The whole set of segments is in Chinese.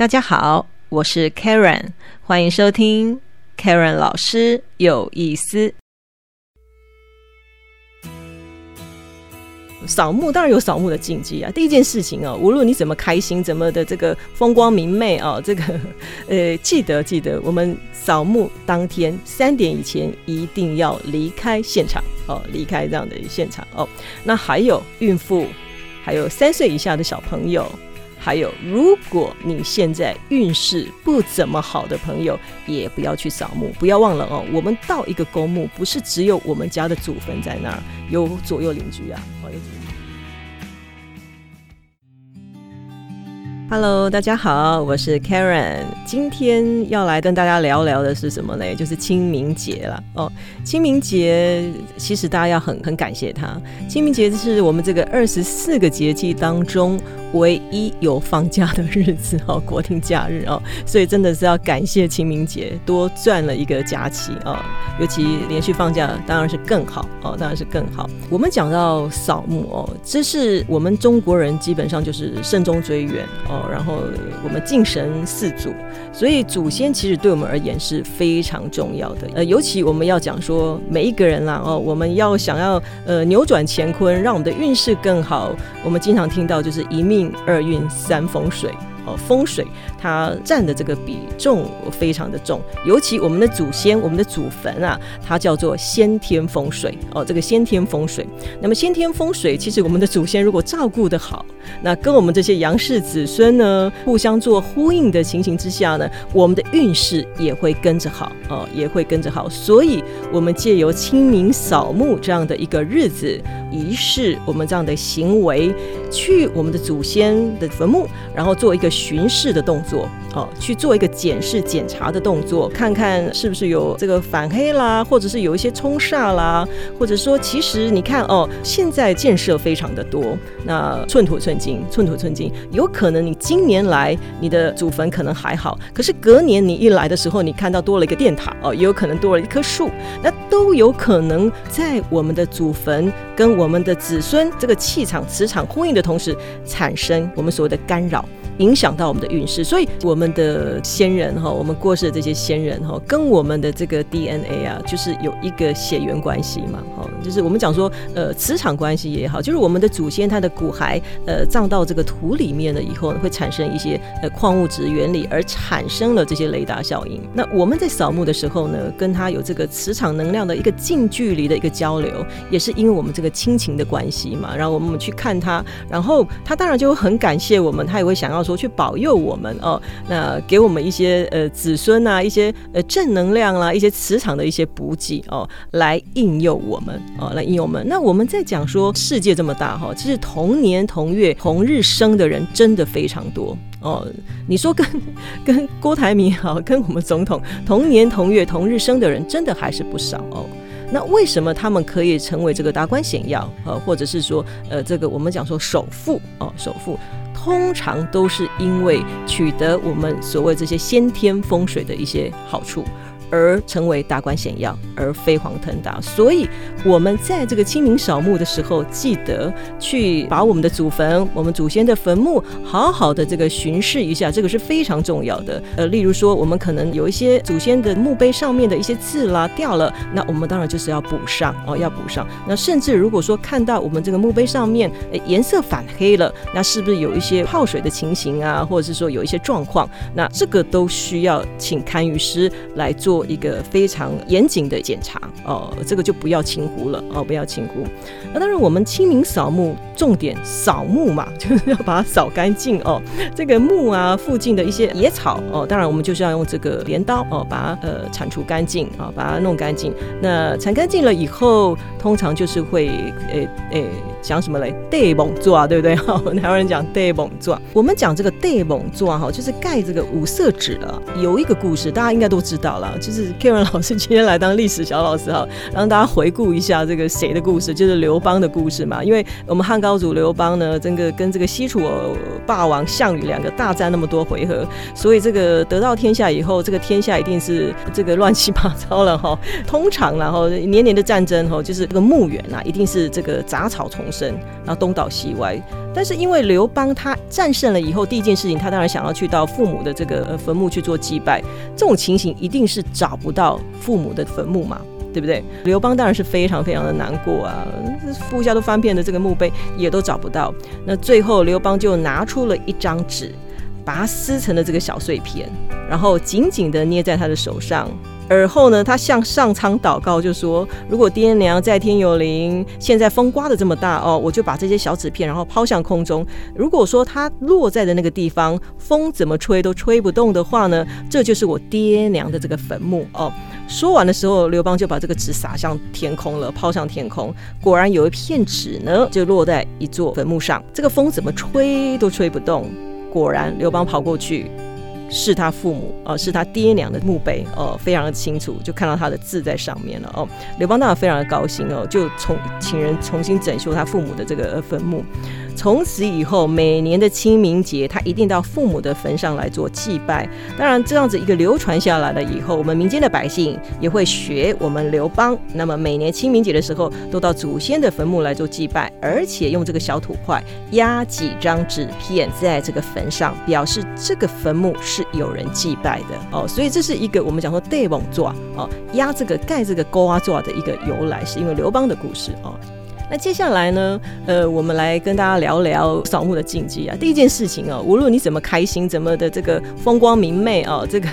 大家好，我是 Karen，欢迎收听 Karen 老师有意思。扫墓当然有扫墓的禁忌啊。第一件事情哦，无论你怎么开心，怎么的这个风光明媚啊，这个 呃，记得记得，我们扫墓当天三点以前一定要离开现场哦，离开这样的现场哦。那还有孕妇，还有三岁以下的小朋友。还有，如果你现在运势不怎么好的朋友，也不要去扫墓。不要忘了哦，我们到一个公墓，不是只有我们家的祖坟在那儿，有左右邻居啊。Hello，大家好，我是 Karen。今天要来跟大家聊聊的是什么呢？就是清明节了哦。清明节其实大家要很很感谢它。清明节是我们这个二十四个节气当中唯一有放假的日子哦，国定假日哦。所以真的是要感谢清明节多赚了一个假期哦。尤其连续放假当然是更好哦，当然是更好。我们讲到扫墓哦，这是我们中国人基本上就是慎终追远哦。然后我们敬神祀祖，所以祖先其实对我们而言是非常重要的。呃，尤其我们要讲说每一个人啦哦，我们要想要呃扭转乾坤，让我们的运势更好，我们经常听到就是一命二运三风水。风水它占的这个比重非常的重，尤其我们的祖先、我们的祖坟啊，它叫做先天风水哦。这个先天风水，那么先天风水，其实我们的祖先如果照顾的好，那跟我们这些杨氏子孙呢，互相做呼应的情形之下呢，我们的运势也会跟着好哦，也会跟着好。所以，我们借由清明扫墓这样的一个日子仪式，我们这样的行为，去我们的祖先的坟墓，然后做一个。巡视的动作，哦，去做一个检视检查的动作，看看是不是有这个反黑啦，或者是有一些冲煞啦，或者说，其实你看哦，现在建设非常的多，那寸土寸金，寸土寸金，有可能你今年来你的祖坟可能还好，可是隔年你一来的时候，你看到多了一个电塔哦，也有可能多了一棵树，那都有可能在我们的祖坟跟我们的子孙这个气场磁场呼应的同时，产生我们所谓的干扰。影响到我们的运势，所以我们的先人哈，我们过世的这些先人哈，跟我们的这个 DNA 啊，就是有一个血缘关系嘛，哈，就是我们讲说，呃，磁场关系也好，就是我们的祖先他的骨骸，呃，葬到这个土里面了以后，会产生一些呃矿物质原理，而产生了这些雷达效应。那我们在扫墓的时候呢，跟他有这个磁场能量的一个近距离的一个交流，也是因为我们这个亲情的关系嘛，然后我们去看他，然后他当然就会很感谢我们，他也会想要说。去保佑我们哦，那给我们一些呃子孙啊，一些呃正能量啦，一些磁场的一些补给哦，来应佑我们哦，来应佑我们。那我们在讲说世界这么大哈，其实同年同月同日生的人真的非常多哦。你说跟 跟郭台铭好，跟我们总统同年同月同日生的人，真的还是不少哦。那为什么他们可以成为这个达官显要呃，或者是说呃这个我们讲说首富哦，首富？通常都是因为取得我们所谓这些先天风水的一些好处。而成为达官显要，而飞黄腾达。所以，我们在这个清明扫墓的时候，记得去把我们的祖坟、我们祖先的坟墓好好的这个巡视一下，这个是非常重要的。呃，例如说，我们可能有一些祖先的墓碑上面的一些字啦掉了，那我们当然就是要补上哦，要补上。那甚至如果说看到我们这个墓碑上面颜色反黑了，那是不是有一些泡水的情形啊，或者是说有一些状况？那这个都需要请堪舆师来做。一个非常严谨的检查哦，这个就不要轻忽了哦，不要轻忽。那当然，我们清明扫墓，重点扫墓嘛，就是要把它扫干净哦。这个墓啊，附近的一些野草哦，当然我们就是要用这个镰刀哦，把它呃铲除干净啊，把它弄干净。那铲干净了以后，通常就是会诶诶讲什么嘞？地蒙做啊，对不对？哈，台湾人讲地蒙做。我们讲这个地蒙做哈，就是盖这个五色纸的。有一个故事，大家应该都知道了。就是 Karen 老师今天来当历史小老师哈，让大家回顾一下这个谁的故事，就是刘邦的故事嘛。因为我们汉高祖刘邦呢，这个跟这个西楚霸王项羽两个大战那么多回合，所以这个得到天下以后，这个天下一定是这个乱七八糟了哈。通常然后年年的战争哈，就是这个墓园啊，一定是这个杂草丛生，然后东倒西歪。但是因为刘邦他战胜了以后，第一件事情他当然想要去到父母的这个坟墓去做祭拜，这种情形一定是找不到父母的坟墓嘛。对不对？刘邦当然是非常非常的难过啊，部下都翻遍的这个墓碑也都找不到。那最后刘邦就拿出了一张纸，把它撕成了这个小碎片，然后紧紧的捏在他的手上。而后呢，他向上苍祷告，就说：“如果爹娘在天有灵，现在风刮的这么大哦，我就把这些小纸片，然后抛向空中。如果说它落在的那个地方，风怎么吹都吹不动的话呢，这就是我爹娘的这个坟墓哦。”说完的时候，刘邦就把这个纸撒向天空了，抛向天空。果然有一片纸呢，就落在一座坟墓上。这个风怎么吹都吹不动。果然，刘邦跑过去。是他父母哦，是他爹娘的墓碑哦，非常的清楚，就看到他的字在上面了哦。刘邦当然非常的高兴哦，就重请人重新整修他父母的这个坟墓。从此以后，每年的清明节，他一定到父母的坟上来做祭拜。当然，这样子一个流传下来了以后，我们民间的百姓也会学我们刘邦。那么每年清明节的时候，都到祖先的坟墓来做祭拜，而且用这个小土块压几张纸片在这个坟上，表示这个坟墓是有人祭拜的哦。所以这是一个我们讲说戴翁座哦，压这个盖这个勾啊座的一个由来，是因为刘邦的故事哦。那接下来呢？呃，我们来跟大家聊聊扫墓的禁忌啊。第一件事情哦，无论你怎么开心，怎么的这个风光明媚哦，这个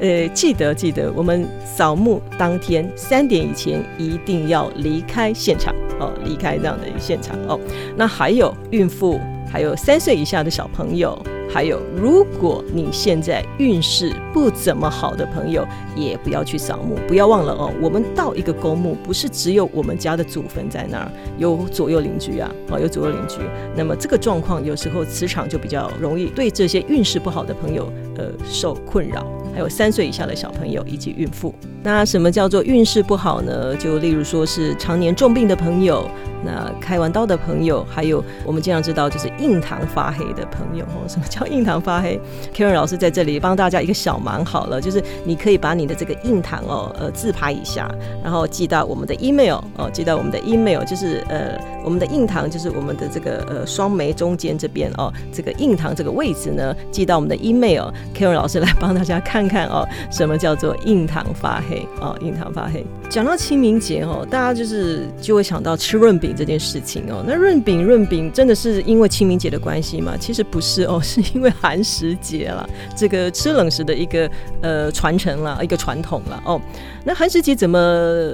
呃，记得记得，我们扫墓当天三点以前一定要离开现场哦，离开这样的现场哦。那还有孕妇，还有三岁以下的小朋友。还有，如果你现在运势不怎么好的朋友，也不要去扫墓。不要忘了哦，我们到一个公墓，不是只有我们家的祖坟在那儿，有左右邻居啊，啊，有左右邻居。那么这个状况，有时候磁场就比较容易对这些运势不好的朋友，呃，受困扰。还有三岁以下的小朋友以及孕妇。那什么叫做运势不好呢？就例如说是常年重病的朋友。那开完刀的朋友，还有我们经常知道就是印堂发黑的朋友哦。什么叫印堂发黑？Karen 老师在这里帮大家一个小忙好了，就是你可以把你的这个印堂哦，呃，自拍一下，然后寄到我们的 email 哦，寄到我们的 email，就是呃，我们的印堂就是我们的这个呃双眉中间这边哦，这个印堂这个位置呢，寄到我们的 email，Karen 老师来帮大家看看哦，什么叫做印堂发黑哦，印堂发黑。讲到清明节哦，大家就是就会想到吃润饼。这件事情哦，那润饼润饼真的是因为清明节的关系吗？其实不是哦，是因为寒食节了，这个吃冷食的一个呃传承了，一个传统了哦。那寒食节怎么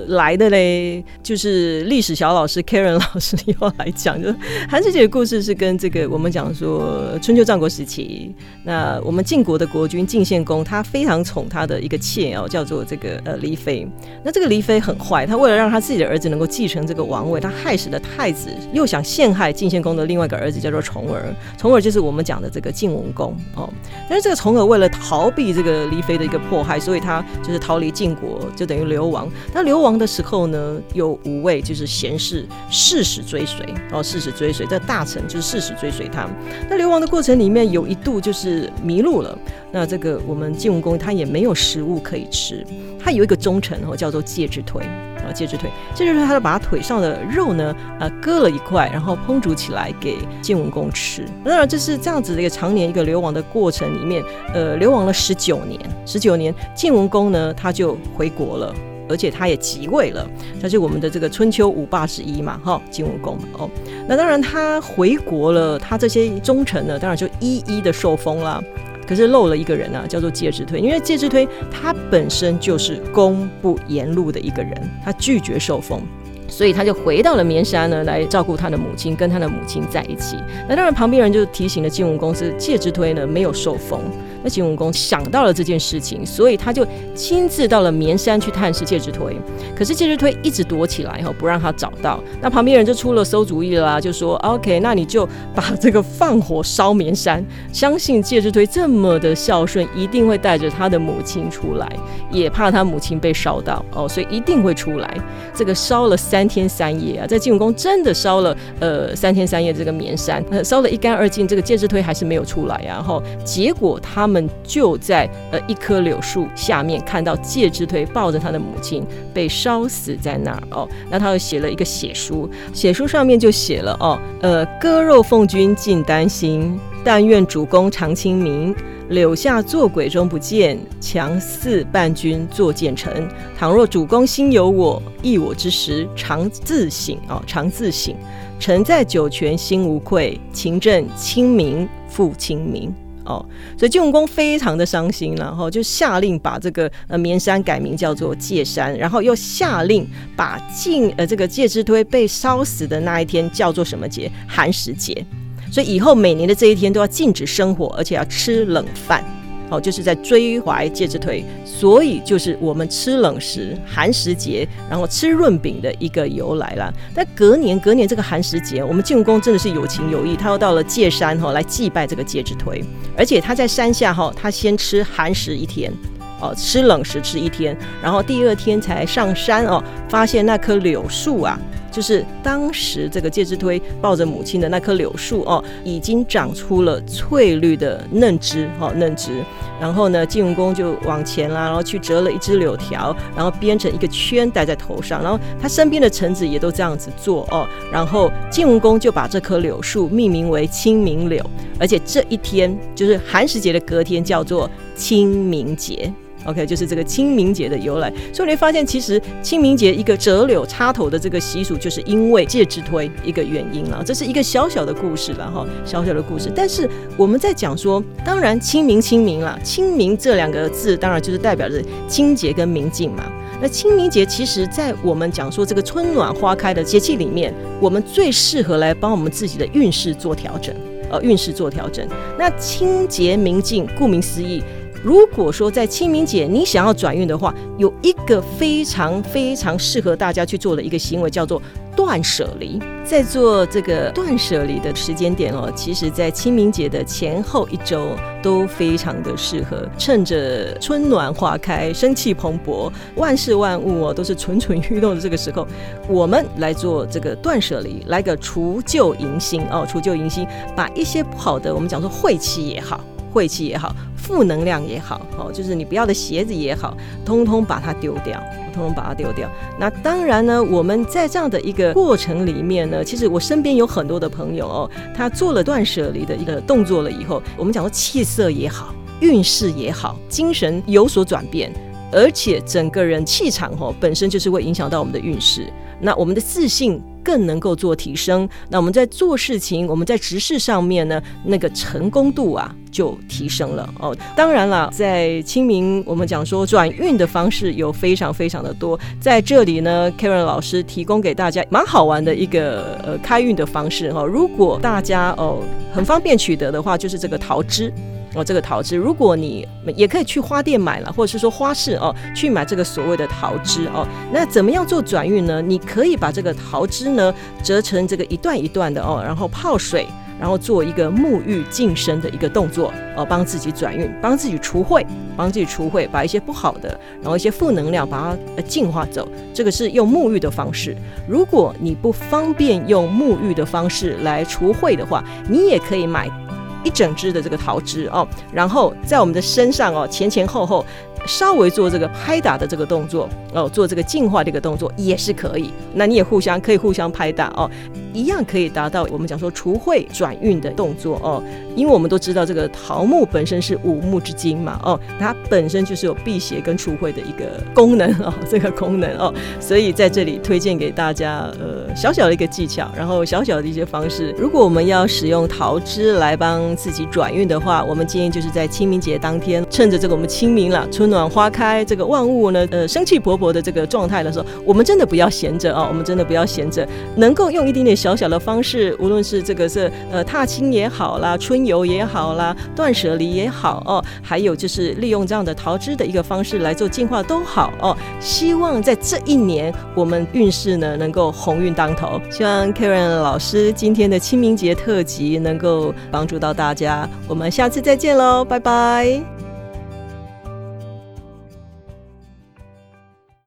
来的嘞？就是历史小老师 Karen 老师又来讲，就寒食节的故事是跟这个我们讲说春秋战国时期，那我们晋国的国君晋献公他非常宠他的一个妾哦，叫做这个呃黎妃。那这个黎妃很坏，他为了让他自己的儿子能够继承这个王位，他害死了太子，又想陷害晋献公的另外一个儿子叫做重耳。重耳就是我们讲的这个晋文公哦。但是这个重耳为了逃避这个黎妃的一个迫害，所以他就是逃离晋国。就等于流亡。那流亡的时候呢，有五位就是贤士誓死追随哦，誓死追随。这大臣就是誓死追随他。那流亡的过程里面，有一度就是迷路了。那这个我们晋文公他也没有食物可以吃，他有一个忠臣哦，叫做介之推啊，介之推。介之推他就把他腿上的肉呢，呃，割了一块，然后烹煮起来给晋文公吃。当然，这是这样子的一个常年一个流亡的过程里面，呃，流亡了十九年，十九年，晋文公呢他就回国了，而且他也即位了，他是我们的这个春秋五霸之一嘛，哈，晋文公哦。那当然他回国了，他这些忠臣呢，当然就一一的受封了。可是漏了一个人啊，叫做介之推，因为介之推他本身就是公不言禄的一个人，他拒绝受封，所以他就回到了绵山呢，来照顾他的母亲，跟他的母亲在一起。那当然，旁边人就提醒了金文公司，介之推呢没有受封。那秦武公想到了这件事情，所以他就亲自到了绵山去探视介之推。可是介之推一直躲起来，哈，不让他找到。那旁边人就出了馊主意了，就说：“OK，那你就把 这个放火烧绵山。相信介之推这么的孝顺，一定会带着他的母亲出来，也怕他母亲被烧到哦，所以一定会出来。这个烧了三天三夜啊，在晋武公真的烧了呃三天三夜这个绵山，呃，烧了一干二净。这个介之推还是没有出来。然后结果他。们就在呃一棵柳树下面看到介之推抱着他的母亲被烧死在那儿哦。那他又写了一个血书，血书上面就写了哦，呃，割肉奉君尽丹心，但愿主公常清明。柳下做鬼终不见，强似伴君作谏臣。倘若主公心有我，忆我之时，常自省哦，常自省。臣在九泉心无愧，勤政清明复清明哦。所以晋文公非常的伤心，然后就下令把这个呃绵山改名叫做界山，然后又下令把晋呃这个介之推被烧死的那一天叫做什么节？寒食节。所以以后每年的这一天都要禁止生火，而且要吃冷饭，哦，就是在追怀介之推，所以就是我们吃冷食寒食节，然后吃润饼的一个由来了。但隔年隔年这个寒食节，我们晋公真的是有情有义，他又到了界山哈来祭拜这个介之推，而且他在山下哈，他先吃寒食一天。哦，吃冷食吃一天，然后第二天才上山哦，发现那棵柳树啊，就是当时这个介之推抱着母亲的那棵柳树哦，已经长出了翠绿的嫩枝哦，嫩枝。然后呢，晋文公就往前啦，然后去折了一枝柳条，然后编成一个圈戴在头上，然后他身边的臣子也都这样子做哦。然后晋文公就把这棵柳树命名为清明柳，而且这一天就是寒食节的隔天，叫做清明节。OK，就是这个清明节的由来，所以你会发现，其实清明节一个折柳插头的这个习俗，就是因为介之推一个原因了。这是一个小小的故事了哈，小小的故事。但是我们在讲说，当然清明清明了，清明这两个字，当然就是代表着清洁跟明净嘛。那清明节其实，在我们讲说这个春暖花开的节气里面，我们最适合来帮我们自己的运势做调整，呃，运势做调整。那清洁明净，顾名思义。如果说在清明节你想要转运的话，有一个非常非常适合大家去做的一个行为，叫做断舍离。在做这个断舍离的时间点哦，其实，在清明节的前后一周都非常的适合，趁着春暖花开、生气蓬勃、万事万物哦都是蠢蠢欲动的这个时候，我们来做这个断舍离，来个除旧迎新哦，除旧迎新，把一些不好的，我们讲说晦气也好。晦气也好，负能量也好，哦，就是你不要的鞋子也好，通通把它丢掉，通通把它丢掉。那当然呢，我们在这样的一个过程里面呢，其实我身边有很多的朋友哦，他做了断舍离的一个动作了以后，我们讲说气色也好，运势也好，精神有所转变，而且整个人气场哦，本身就是会影响到我们的运势。那我们的自信。更能够做提升，那我们在做事情，我们在执事上面呢，那个成功度啊就提升了哦。当然了，在清明，我们讲说转运的方式有非常非常的多，在这里呢，Karen 老师提供给大家蛮好玩的一个呃开运的方式哈。如果大家哦很方便取得的话，就是这个桃枝。哦，这个桃枝，如果你也可以去花店买了，或者是说花市哦，去买这个所谓的桃枝哦。那怎么样做转运呢？你可以把这个桃枝呢折成这个一段一段的哦，然后泡水，然后做一个沐浴净身的一个动作哦，帮自己转运，帮自己除秽，帮自己除秽，把一些不好的，然后一些负能量把它呃净化走。这个是用沐浴的方式。如果你不方便用沐浴的方式来除秽的话，你也可以买。一整只的这个桃枝哦，然后在我们的身上哦，前前后后稍微做这个拍打的这个动作哦，做这个净化的一个动作也是可以。那你也互相可以互相拍打哦。一样可以达到我们讲说除秽转运的动作哦，因为我们都知道这个桃木本身是五木之精嘛哦，它本身就是有辟邪跟除秽的一个功能哦，这个功能哦，所以在这里推荐给大家呃小小的一个技巧，然后小小的一些方式。如果我们要使用桃枝来帮自己转运的话，我们建议就是在清明节当天，趁着这个我们清明了，春暖花开，这个万物呢呃生气勃勃的这个状态的时候，我们真的不要闲着哦，我们真的不要闲着，能够用一点点。小小的方式，无论是这个是呃踏青也好啦，春游也好啦，断舍离也好哦，还有就是利用这样的桃枝的一个方式来做净化都好哦。希望在这一年我们运势呢能够鸿运当头。希望 Karen 老师今天的清明节特辑能够帮助到大家。我们下次再见喽，拜拜。